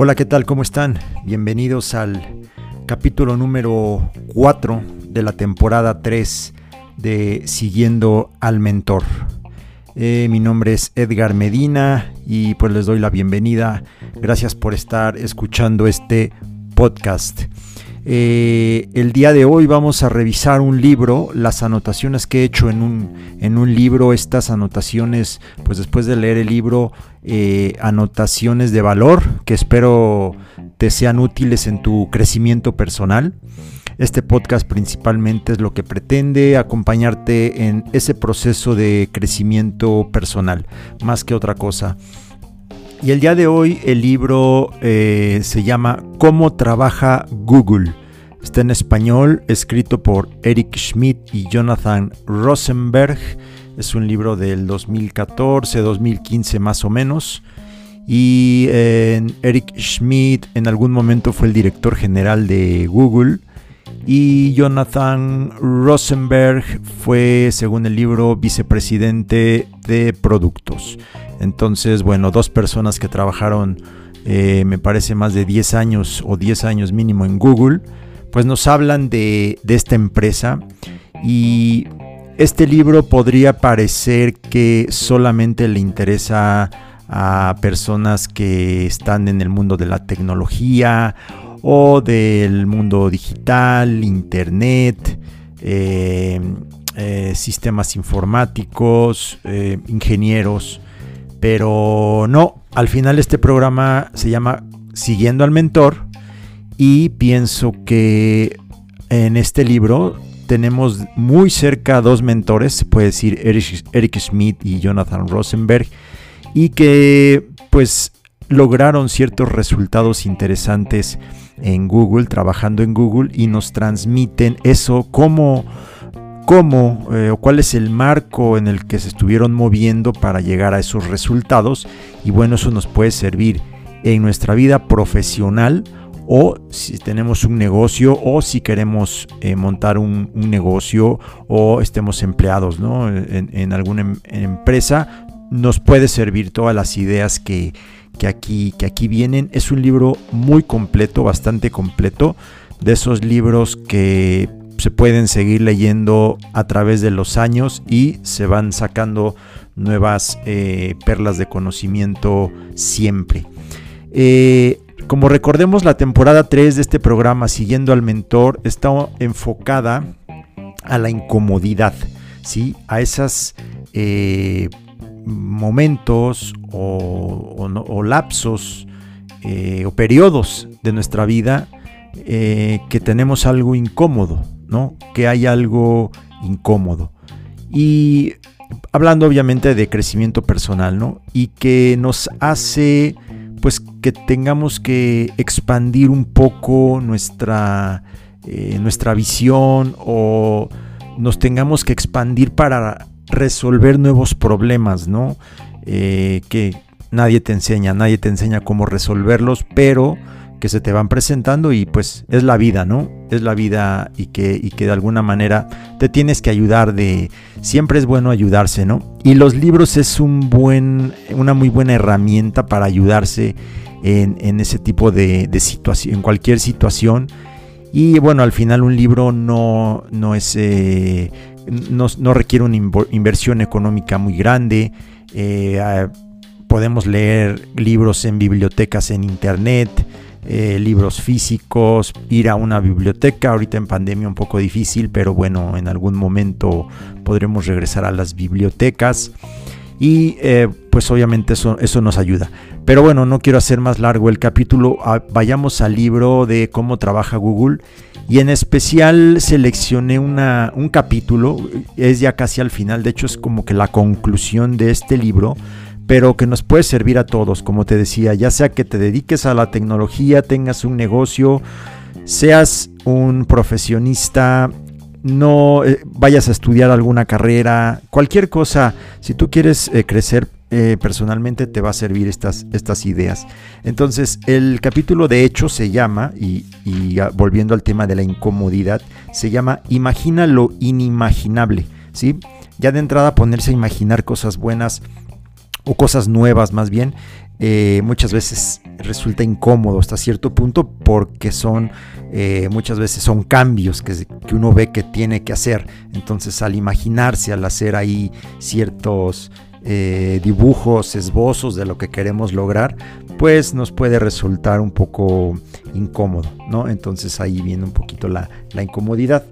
Hola, ¿qué tal? ¿Cómo están? Bienvenidos al capítulo número 4 de la temporada 3 de Siguiendo al Mentor. Eh, mi nombre es Edgar Medina y pues les doy la bienvenida. Gracias por estar escuchando este podcast. Eh, el día de hoy vamos a revisar un libro, las anotaciones que he hecho en un, en un libro, estas anotaciones, pues después de leer el libro, eh, anotaciones de valor que espero te sean útiles en tu crecimiento personal. Este podcast principalmente es lo que pretende acompañarte en ese proceso de crecimiento personal, más que otra cosa. Y el día de hoy el libro eh, se llama Cómo trabaja Google. Está en español, escrito por Eric Schmidt y Jonathan Rosenberg. Es un libro del 2014, 2015 más o menos. Y Eric Schmidt en algún momento fue el director general de Google. Y Jonathan Rosenberg fue, según el libro, vicepresidente de productos. Entonces, bueno, dos personas que trabajaron, eh, me parece, más de 10 años o 10 años mínimo en Google, pues nos hablan de, esta empresa y este libro podría parecer que solamente le interesa a personas que están en el mundo de la tecnología o del mundo digital, internet, eh, eh, sistemas informáticos, ingenieros. Pero no, al final este programa se llama Siguiendo al Mentor y pienso que en este libro tenemos muy cerca dos mentores, se puede decir Eric, Schmidt y Jonathan Rosenberg, y que pues lograron ciertos resultados interesantes en Google, trabajando en Google, y nos transmiten eso, como cómo eh, o cuál es el marco en el que se estuvieron moviendo para llegar a esos resultados y bueno, eso nos puede servir en nuestra vida profesional o si tenemos un negocio o si queremos eh, montar un, negocio o estemos empleados en, alguna em, empresa, nos puede servir todas las ideas que, aquí, que aquí vienen. Es un libro muy completo, bastante completo, de esos libros que se pueden seguir leyendo a través de los años y se van sacando nuevas eh, perlas de conocimiento siempre. Eh, como recordemos, la temporada 3 de este programa, Siguiendo al Mentor, está enfocada a la incomodidad, ¿sí? a esos eh, momentos o, lapsos o periodos de nuestra vida que tenemos algo incómodo, ¿no? Que hay algo incómodo. Y hablando obviamente de crecimiento personal, ¿no? Y que nos hace pues que tengamos que expandir un poco nuestra, eh, nuestra visión o nos tengamos que expandir para resolver nuevos problemas, ¿no? Eh, que nadie te enseña, nadie te enseña cómo resolverlos, pero que se te van presentando y pues es la vida, ¿no? Es la vida y que, y que de alguna manera te tienes que ayudar de... Siempre es bueno ayudarse, ¿no? Y los libros es un buen, una muy buena herramienta para ayudarse en, ese tipo de, situación, en cualquier situación. Y bueno, al final un libro no, no es... Eh, no, requiere una inversión económica muy grande. Eh, ah, podemos leer libros en bibliotecas en internet. Eh, libros físicos, ir a una biblioteca, ahorita en pandemia un poco difícil, pero bueno, en algún momento podremos regresar a las bibliotecas. Y eh, pues obviamente eso, eso nos ayuda. Pero bueno, no quiero hacer más largo el capítulo, ah, vayamos al libro de cómo trabaja Google. Y en especial seleccioné una, un capítulo, es ya casi al final, de hecho es como que la conclusión de este libro pero que nos puede servir a todos, como te decía, ya sea que te dediques a la tecnología, tengas un negocio, seas un profesionista, no eh, vayas a estudiar alguna carrera, cualquier cosa, si tú quieres eh, crecer eh, personalmente te va a servir estas, estas ideas. Entonces, el capítulo de hecho se llama, y, y volviendo al tema de la incomodidad, se llama Imagina lo inimaginable. ¿sí? Ya de entrada ponerse a imaginar cosas buenas o cosas nuevas más bien, eh, muchas veces resulta incómodo hasta cierto punto porque son eh, muchas veces son cambios que, que, uno ve que tiene que hacer. Entonces al imaginarse, al hacer ahí ciertos eh, dibujos, esbozos de lo que queremos lograr, pues nos puede resultar un poco incómodo, ¿no? Entonces ahí viene un poquito la, la incomodidad.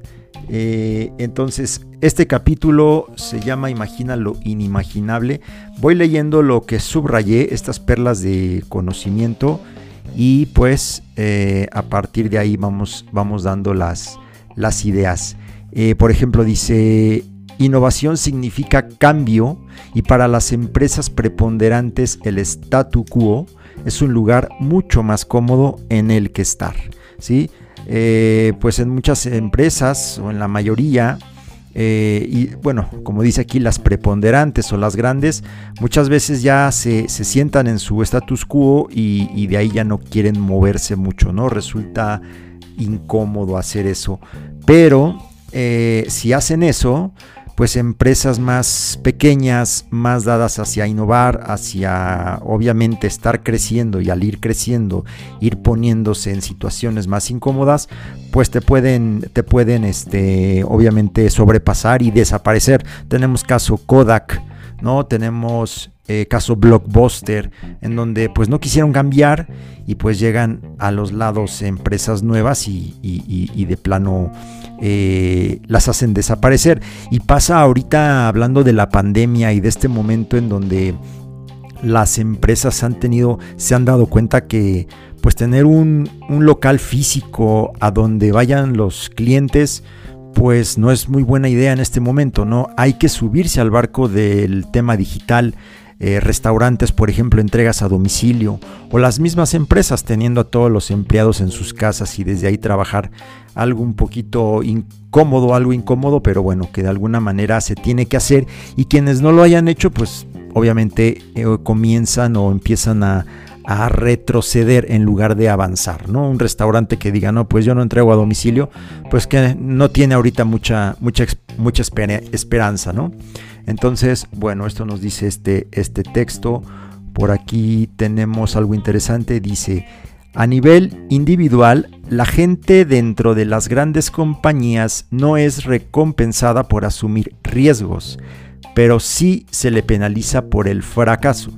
Eh, entonces, este capítulo se llama Imagina lo inimaginable. Voy leyendo lo que subrayé, estas perlas de conocimiento, y pues eh, a partir de ahí vamos, vamos dando las, las ideas. Eh, por ejemplo, dice, innovación significa cambio y para las empresas preponderantes el statu quo es un lugar mucho más cómodo en el que estar. ¿sí? Eh, pues en muchas empresas o en la mayoría, eh, y bueno, como dice aquí, las preponderantes o las grandes, muchas veces ya se, sientan en su status quo y, de ahí ya no quieren moverse mucho, ¿no? Resulta incómodo hacer eso. Pero eh, si hacen eso, pues empresas más pequeñas, más dadas hacia innovar, hacia obviamente estar creciendo y al ir creciendo, ir poniéndose en situaciones más incómodas, pues te pueden, te pueden este, obviamente sobrepasar y desaparecer. Tenemos caso Kodak, ¿no? Tenemos eh, caso Blockbuster, en donde pues no quisieron cambiar y pues llegan a los lados empresas nuevas y de plano eh, las hacen desaparecer. Y pasa ahorita hablando de la pandemia y de este momento en donde las empresas han tenido, se han dado cuenta que pues tener un, local físico a donde vayan los clientes, pues no es muy buena idea en este momento, ¿no? Hay que subirse al barco del tema digital. Eh, restaurantes, por ejemplo, entregas a domicilio, o las mismas empresas teniendo a todos los empleados en sus casas y desde ahí trabajar algo un poquito incómodo, algo incómodo, pero bueno, que de alguna manera se tiene que hacer. Y quienes no lo hayan hecho, pues obviamente eh, comienzan o empiezan a, retroceder en lugar de avanzar, ¿no? Un restaurante que diga, no, pues yo no entrego a domicilio, pues que no tiene ahorita mucha, mucha, mucha esperanza, ¿no? Entonces, bueno, esto nos dice este, este texto. Por aquí tenemos algo interesante, dice, a nivel individual, la gente dentro de las grandes compañías no es recompensada por asumir riesgos, pero sí se le penaliza por el fracaso.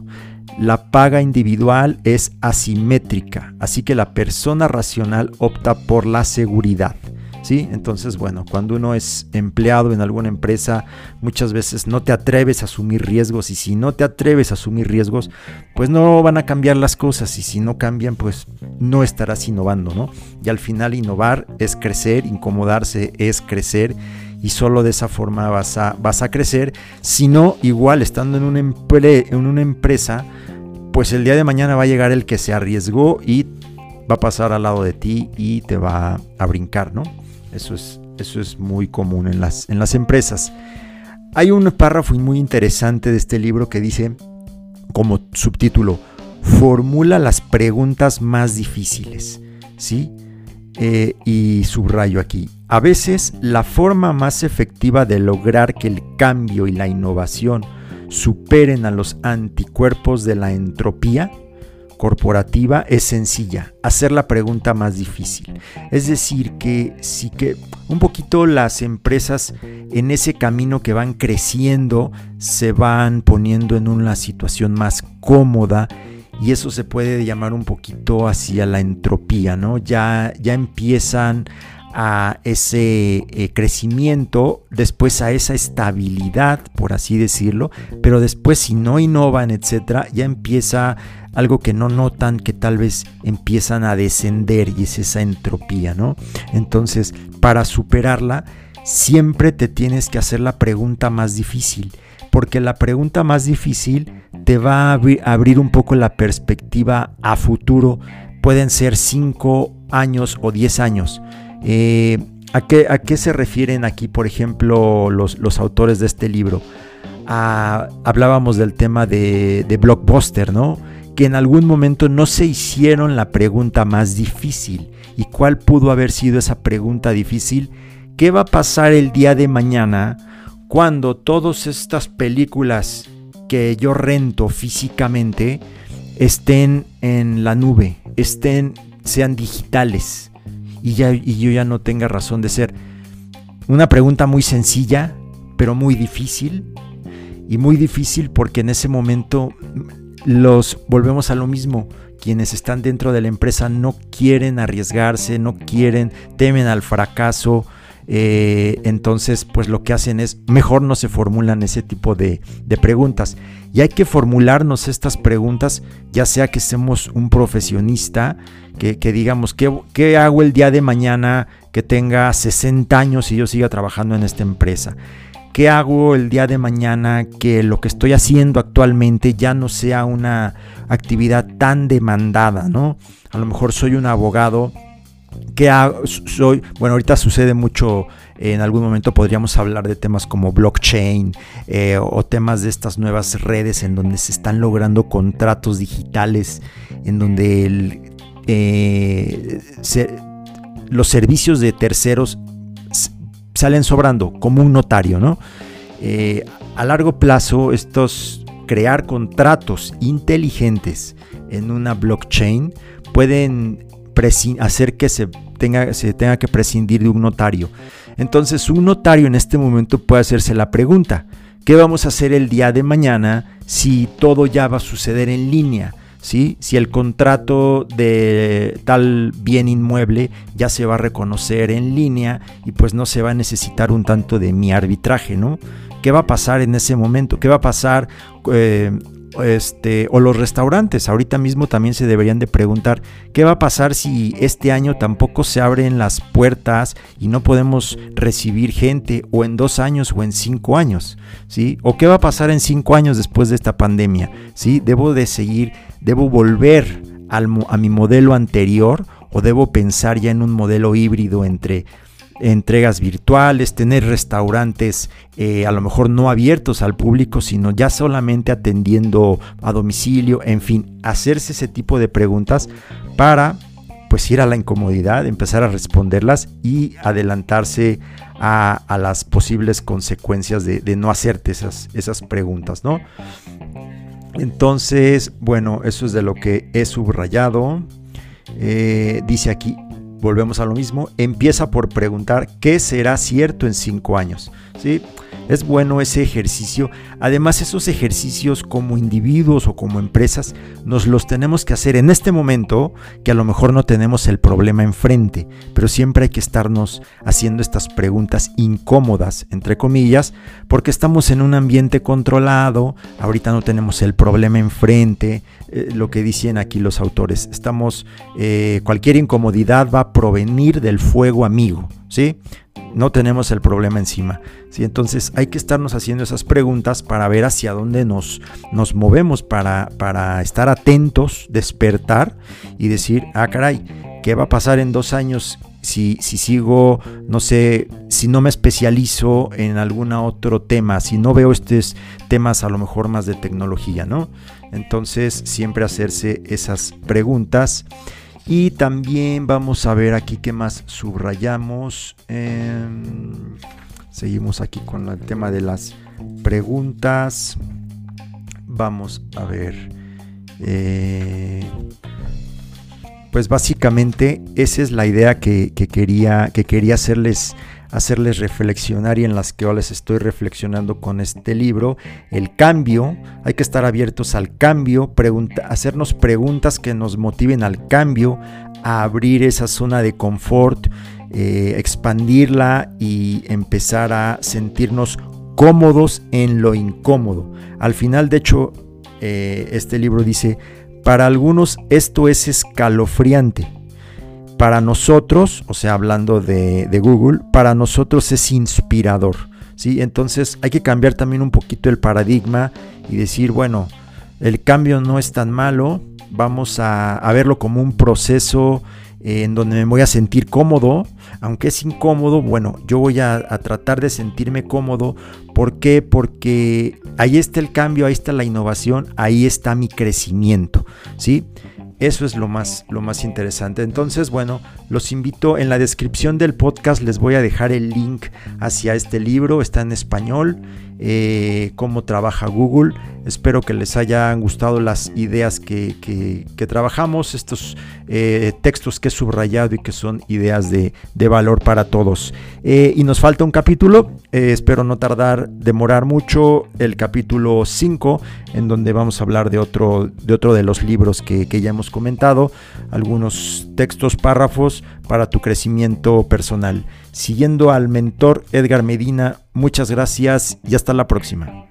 La paga individual es asimétrica, así que la persona racional opta por la seguridad. Entonces, bueno, cuando uno es empleado en alguna empresa, muchas veces no te atreves a asumir riesgos y si no te atreves a asumir riesgos, pues no van a cambiar las cosas y si no cambian, pues no estarás innovando, ¿no? Y al final innovar es crecer, incomodarse es crecer y solo de esa forma vas a, vas a crecer. Si no, igual estando en una, en una empresa, pues el día de mañana va a llegar el que se arriesgó y va a pasar al lado de ti y te va a brincar, ¿no? Eso es, eso es muy común en las, en las empresas. Hay un párrafo muy interesante de este libro que dice, como subtítulo, formula las preguntas más difíciles. ¿Sí? Eh, y subrayo aquí, a veces la forma más efectiva de lograr que el cambio y la innovación superen a los anticuerpos de la entropía corporativa es sencilla, hacer la pregunta más difícil. Es decir, que sí que un poquito las empresas en ese camino que van creciendo se van poniendo en una situación más cómoda y eso se puede llamar un poquito hacia la entropía, ¿no? Ya, ya empiezan a ese eh, crecimiento, después a esa estabilidad, por así decirlo, pero después si no innovan, etcétera, ya empieza algo que no notan, que tal vez empiezan a descender y es esa entropía, ¿no? Entonces, para superarla, siempre te tienes que hacer la pregunta más difícil, porque la pregunta más difícil te va a abrir un poco la perspectiva a futuro. Pueden ser 5 años o 10 años. Eh, ¿a, qué, ¿a, qué, se refieren aquí, por ejemplo, los, los autores de este libro? Ah, hablábamos del tema de, de Blockbuster, ¿no? que en algún momento no se hicieron la pregunta más difícil. ¿Y cuál pudo haber sido esa pregunta difícil? ¿Qué va a pasar el día de mañana cuando todas estas películas que yo rento físicamente estén en la nube, estén, sean digitales y, ya, y yo ya no tenga razón de ser. Una pregunta muy sencilla, pero muy difícil. Y muy difícil porque en ese momento los volvemos a lo mismo. Quienes están dentro de la empresa no quieren arriesgarse, no quieren, temen al fracaso, eh, entonces, pues lo que hacen es, mejor no se formulan ese tipo de, preguntas. Y hay que formularnos estas preguntas, ya sea que seamos un profesionista, que, digamos, ¿qué, hago el día de mañana que tenga 60 años y yo siga trabajando en esta empresa? ¿Qué hago el día de mañana que lo que estoy haciendo actualmente ya no sea una actividad tan demandada, ¿no? A lo mejor soy un abogado ¿Qué hago? Bueno, ahorita sucede mucho, en algún momento podríamos hablar de temas como blockchain eh, o temas de estas nuevas redes en donde se están logrando contratos digitales, en donde eh, los servicios de terceros salen sobrando, como un notario, ¿no? Eh, a largo plazo, estos crear contratos inteligentes en una blockchain pueden hacer que se tenga, se tenga que prescindir de un notario. Entonces un notario en este momento puede hacerse la pregunta, ¿qué vamos a hacer el día de mañana si todo ya va a suceder en línea? ¿Sí? Si el contrato de tal bien inmueble ya se va a reconocer en línea y pues no se va a necesitar un tanto de mi arbitraje, ¿no? ¿Qué va a pasar en ese momento? ¿Qué va a pasar eh, este, o los restaurantes. Ahorita mismo también se deberían de preguntar qué va a pasar si este año tampoco se abren las puertas y no podemos recibir gente o en dos años o en cinco años, ¿sí? O qué va a pasar en cinco años después de esta pandemia, ¿sí? Debo de seguir, debo volver al, a mi modelo anterior o debo pensar ya en un modelo híbrido entre entregas virtuales, tener restaurantes eh, a lo mejor no abiertos al público, sino ya solamente atendiendo a domicilio, en fin, hacerse ese tipo de preguntas para pues ir a la incomodidad, empezar a responderlas y adelantarse a, las posibles consecuencias de, no hacerte esas, esas preguntas, ¿no? Entonces, bueno, eso es de lo que he subrayado. Eh, dice aquí, volvemos a lo mismo, empieza por preguntar qué será cierto en cinco años. ¿sí? Es bueno ese ejercicio. Además, esos ejercicios como individuos o como empresas nos los tenemos que hacer en este momento que a lo mejor no tenemos el problema enfrente, pero siempre hay que estarnos haciendo estas preguntas incómodas, entre comillas, porque estamos en un ambiente controlado, ahorita no tenemos el problema enfrente, eh, lo que dicen aquí los autores, estamos, eh, cualquier incomodidad va a provenir del fuego amigo, ¿sí? no tenemos el problema encima. ¿sí? Entonces hay que estarnos haciendo esas preguntas para ver hacia dónde nos, nos movemos, para, para estar atentos, despertar y decir, ah, caray, ¿qué va a pasar en dos años si, si, sigo, no sé, si no me especializo en algún otro tema, si no veo estos temas a lo mejor más de tecnología, ¿no? Entonces siempre hacerse esas preguntas. Y también vamos a ver aquí qué más subrayamos. Em, seguimos aquí con el tema de las preguntas. Vamos a ver. Eh, pues básicamente esa es la idea que, quería, que quería hacerles hacerles reflexionar y en las que yo les estoy reflexionando con este libro, el cambio, hay que estar abiertos al cambio, hacernos preguntas que nos motiven al cambio, a abrir esa zona de confort, eh, expandirla y empezar a sentirnos cómodos en lo incómodo. Al final, de hecho, eh, este libro dice, para algunos esto es escalofriante para nosotros, o sea, hablando de, Google, para nosotros es inspirador. ¿sí? Entonces hay que cambiar también un poquito el paradigma y decir, bueno, el cambio no es tan malo, vamos a, verlo como un proceso eh, en donde me voy a sentir cómodo, aunque es incómodo, bueno, yo voy a, a, tratar de sentirme cómodo. ¿Por qué? Porque ahí está el cambio, ahí está la innovación, ahí está mi crecimiento, ¿sí? Eso es lo más, lo más interesante. Entonces, bueno, los invito en la descripción del podcast, les voy a dejar el link hacia este libro, está en español, eh, cómo trabaja Google. Espero que les hayan gustado las ideas que, trabajamos, estos eh, textos que he subrayado y que son ideas de, valor para todos. Eh, y nos falta un capítulo, eh, espero no tardar, demorar mucho, el capítulo 5, en donde vamos a hablar de otro de, otro de los libros que, que ya hemos comentado, algunos textos, párrafos para tu crecimiento personal. Siguiendo al mentor Edgar Medina, muchas gracias y hasta la próxima.